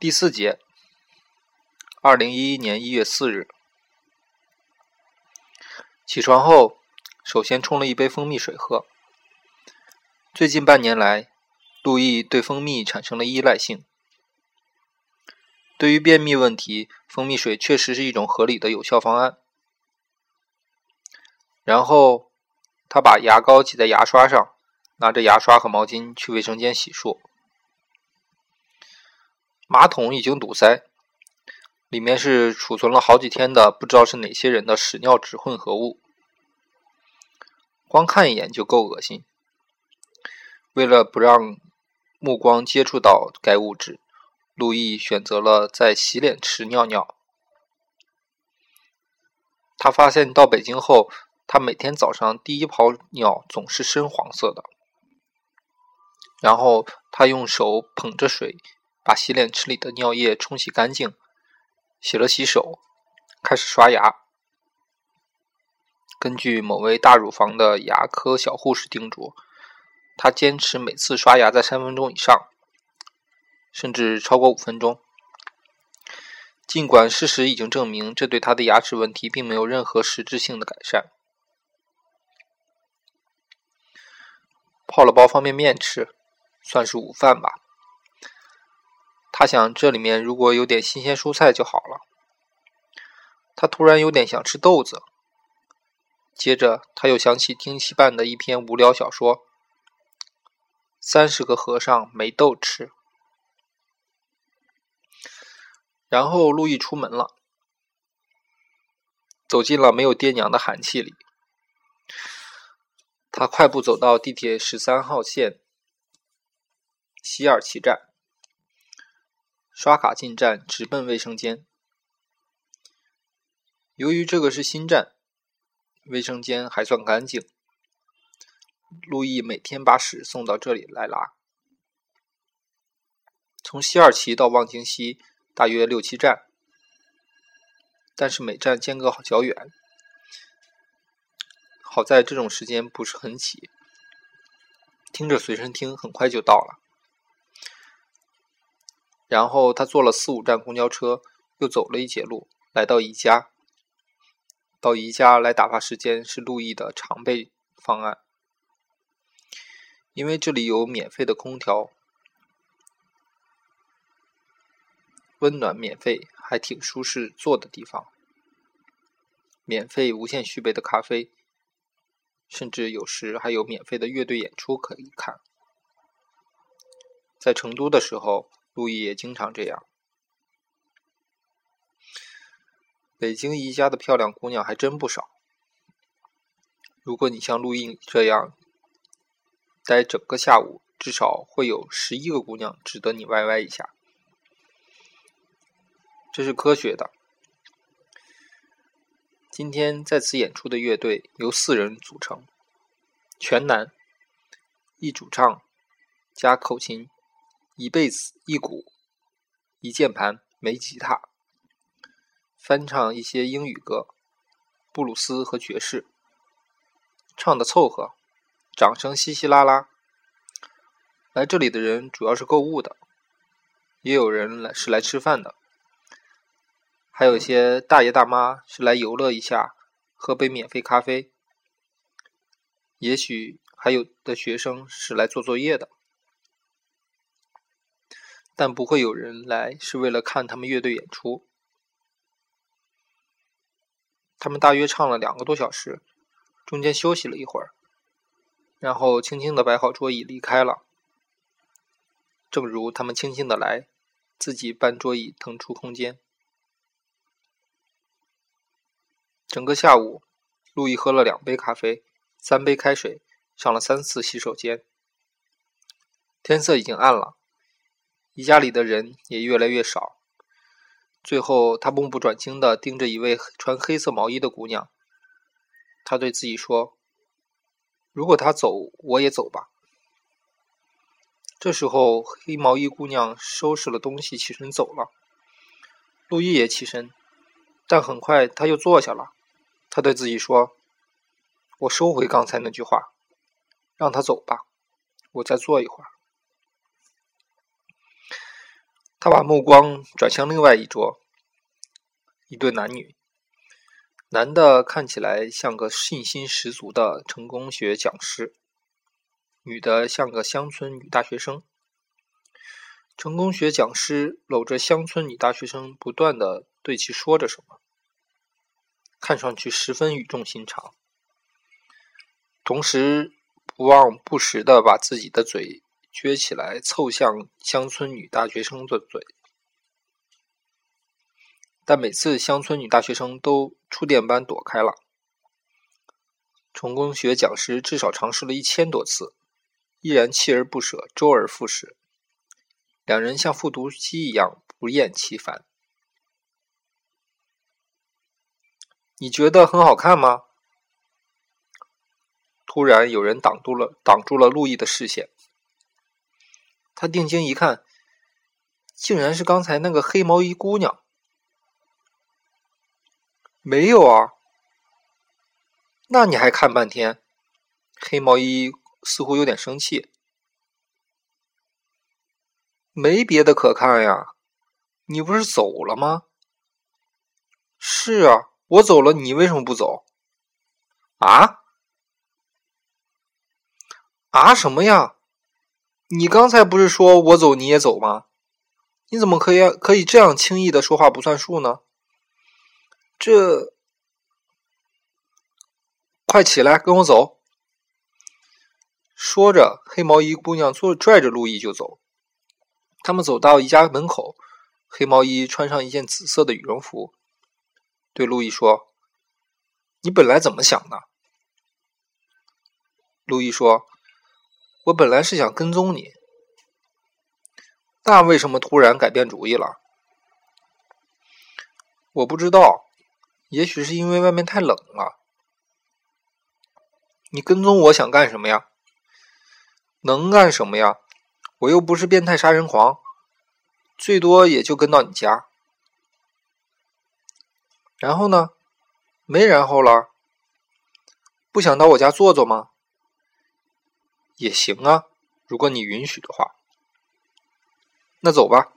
第四节，二零一一年一月四日，起床后，首先冲了一杯蜂蜜水喝。最近半年来，路易对蜂蜜产生了依赖性。对于便秘问题，蜂蜜水确实是一种合理的有效方案。然后，他把牙膏挤在牙刷上，拿着牙刷和毛巾去卫生间洗漱。马桶已经堵塞，里面是储存了好几天的不知道是哪些人的屎尿纸混合物，光看一眼就够恶心。为了不让目光接触到该物质，路易选择了在洗脸池尿尿。他发现到北京后，他每天早上第一泡尿总是深黄色的，然后他用手捧着水。把洗脸池里的尿液冲洗干净，洗了洗手，开始刷牙。根据某位大乳房的牙科小护士叮嘱，他坚持每次刷牙在三分钟以上，甚至超过五分钟。尽管事实已经证明，这对他的牙齿问题并没有任何实质性的改善。泡了包方便面吃，算是午饭吧。他想，这里面如果有点新鲜蔬菜就好了。他突然有点想吃豆子。接着，他又想起听西办的一篇无聊小说《三十个和尚没豆吃》。然后，路易出门了，走进了没有爹娘的寒气里。他快步走到地铁十三号线西二旗站。刷卡进站，直奔卫生间。由于这个是新站，卫生间还算干净。路易每天把屎送到这里来拉。从西二旗到望京西大约六七站，但是每站间隔好较远。好在这种时间不是很挤，听着随身听，很快就到了。然后他坐了四五站公交车，又走了一截路，来到宜家。到宜家来打发时间是路易的常备方案，因为这里有免费的空调，温暖、免费，还挺舒适，坐的地方，免费无限续杯的咖啡，甚至有时还有免费的乐队演出可以看。在成都的时候。路易也经常这样。北京宜家的漂亮姑娘还真不少。如果你像陆毅这样待整个下午，至少会有十一个姑娘值得你歪歪一下。这是科学的。今天在此演出的乐队由四人组成，全男，一主唱加口琴。一贝斯、一鼓、一键盘、没吉他，翻唱一些英语歌、布鲁斯和爵士，唱的凑合，掌声稀稀拉拉。来这里的人主要是购物的，也有人来是来吃饭的，还有一些大爷大妈是来游乐一下，喝杯免费咖啡。也许还有的学生是来做作业的。但不会有人来是为了看他们乐队演出。他们大约唱了两个多小时，中间休息了一会儿，然后轻轻的摆好桌椅离开了。正如他们轻轻的来，自己搬桌椅腾出空间。整个下午，路易喝了两杯咖啡，三杯开水，上了三次洗手间。天色已经暗了。宜家里的人也越来越少。最后，他目不转睛地盯着一位穿黑色毛衣的姑娘。他对自己说：“如果他走，我也走吧。”这时候，黑毛衣姑娘收拾了东西，起身走了。路易也起身，但很快他又坐下了。他对自己说：“我收回刚才那句话，让他走吧，我再坐一会儿。”他把目光转向另外一桌，一对男女。男的看起来像个信心十足的成功学讲师，女的像个乡村女大学生。成功学讲师搂着乡村女大学生，不断的对其说着什么，看上去十分语重心长，同时不忘不时的把自己的嘴。撅起来，凑向乡村女大学生的嘴，但每次乡村女大学生都触电般躲开了。成功学讲师至少尝试了一千多次，依然锲而不舍，周而复始。两人像复读机一样不厌其烦。你觉得很好看吗？突然有人挡住了挡住了路易的视线。他定睛一看，竟然是刚才那个黑毛衣姑娘。没有啊，那你还看半天？黑毛衣似乎有点生气。没别的可看呀，你不是走了吗？是啊，我走了，你为什么不走？啊？啊什么呀？你刚才不是说我走你也走吗？你怎么可以可以这样轻易的说话不算数呢？这，快起来跟我走！说着，黑毛衣姑娘坐拽着路易就走。他们走到一家门口，黑毛衣穿上一件紫色的羽绒服，对路易说：“你本来怎么想的？”路易说。我本来是想跟踪你，那为什么突然改变主意了？我不知道，也许是因为外面太冷了。你跟踪我想干什么呀？能干什么呀？我又不是变态杀人狂，最多也就跟到你家。然后呢？没然后了。不想到我家坐坐吗？也行啊，如果你允许的话，那走吧。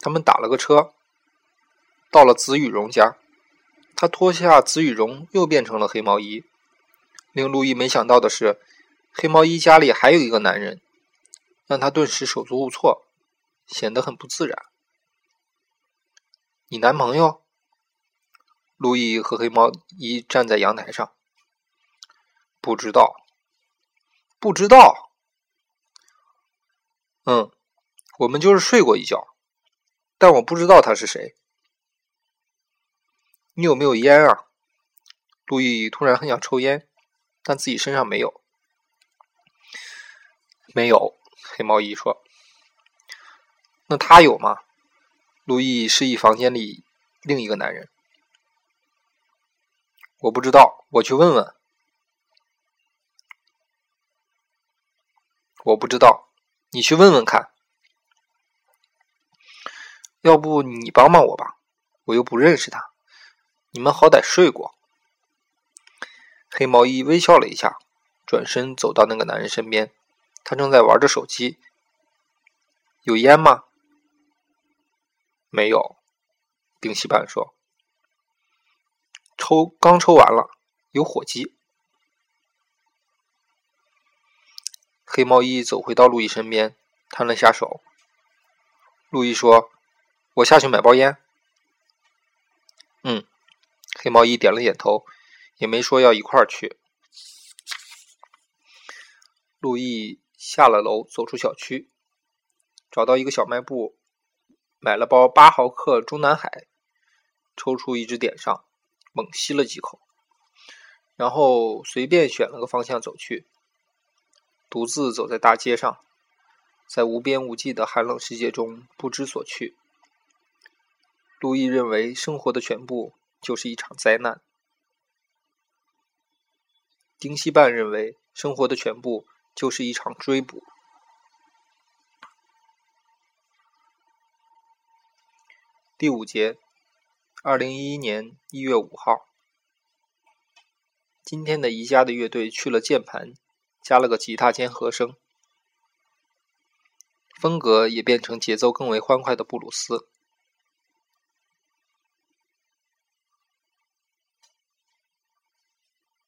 他们打了个车，到了紫羽绒家。他脱下紫羽绒，又变成了黑毛衣。令路易没想到的是，黑毛衣家里还有一个男人，让他顿时手足无措，显得很不自然。你男朋友？路易和黑毛衣站在阳台上。不知道，不知道。嗯，我们就是睡过一觉，但我不知道他是谁。你有没有烟啊？路易突然很想抽烟，但自己身上没有。没有，黑毛衣说。那他有吗？路易示意房间里另一个男人。我不知道，我去问问。我不知道，你去问问看。要不你帮帮我吧，我又不认识他。你们好歹睡过。黑毛衣微笑了一下，转身走到那个男人身边，他正在玩着手机。有烟吗？没有。丁西半说：“抽刚抽完了，有火机。”黑毛衣走回到路易身边，摊了下手。路易说：“我下去买包烟。”嗯，黑毛衣点了点头，也没说要一块儿去。路易下了楼，走出小区，找到一个小卖部，买了包八毫克中南海，抽出一支点上，猛吸了几口，然后随便选了个方向走去。独自走在大街上，在无边无际的寒冷世界中不知所去。路易认为，生活的全部就是一场灾难。丁西半认为，生活的全部就是一场追捕。第五节，二零一一年一月五号，今天的宜家的乐队去了键盘。加了个吉他兼和声，风格也变成节奏更为欢快的布鲁斯。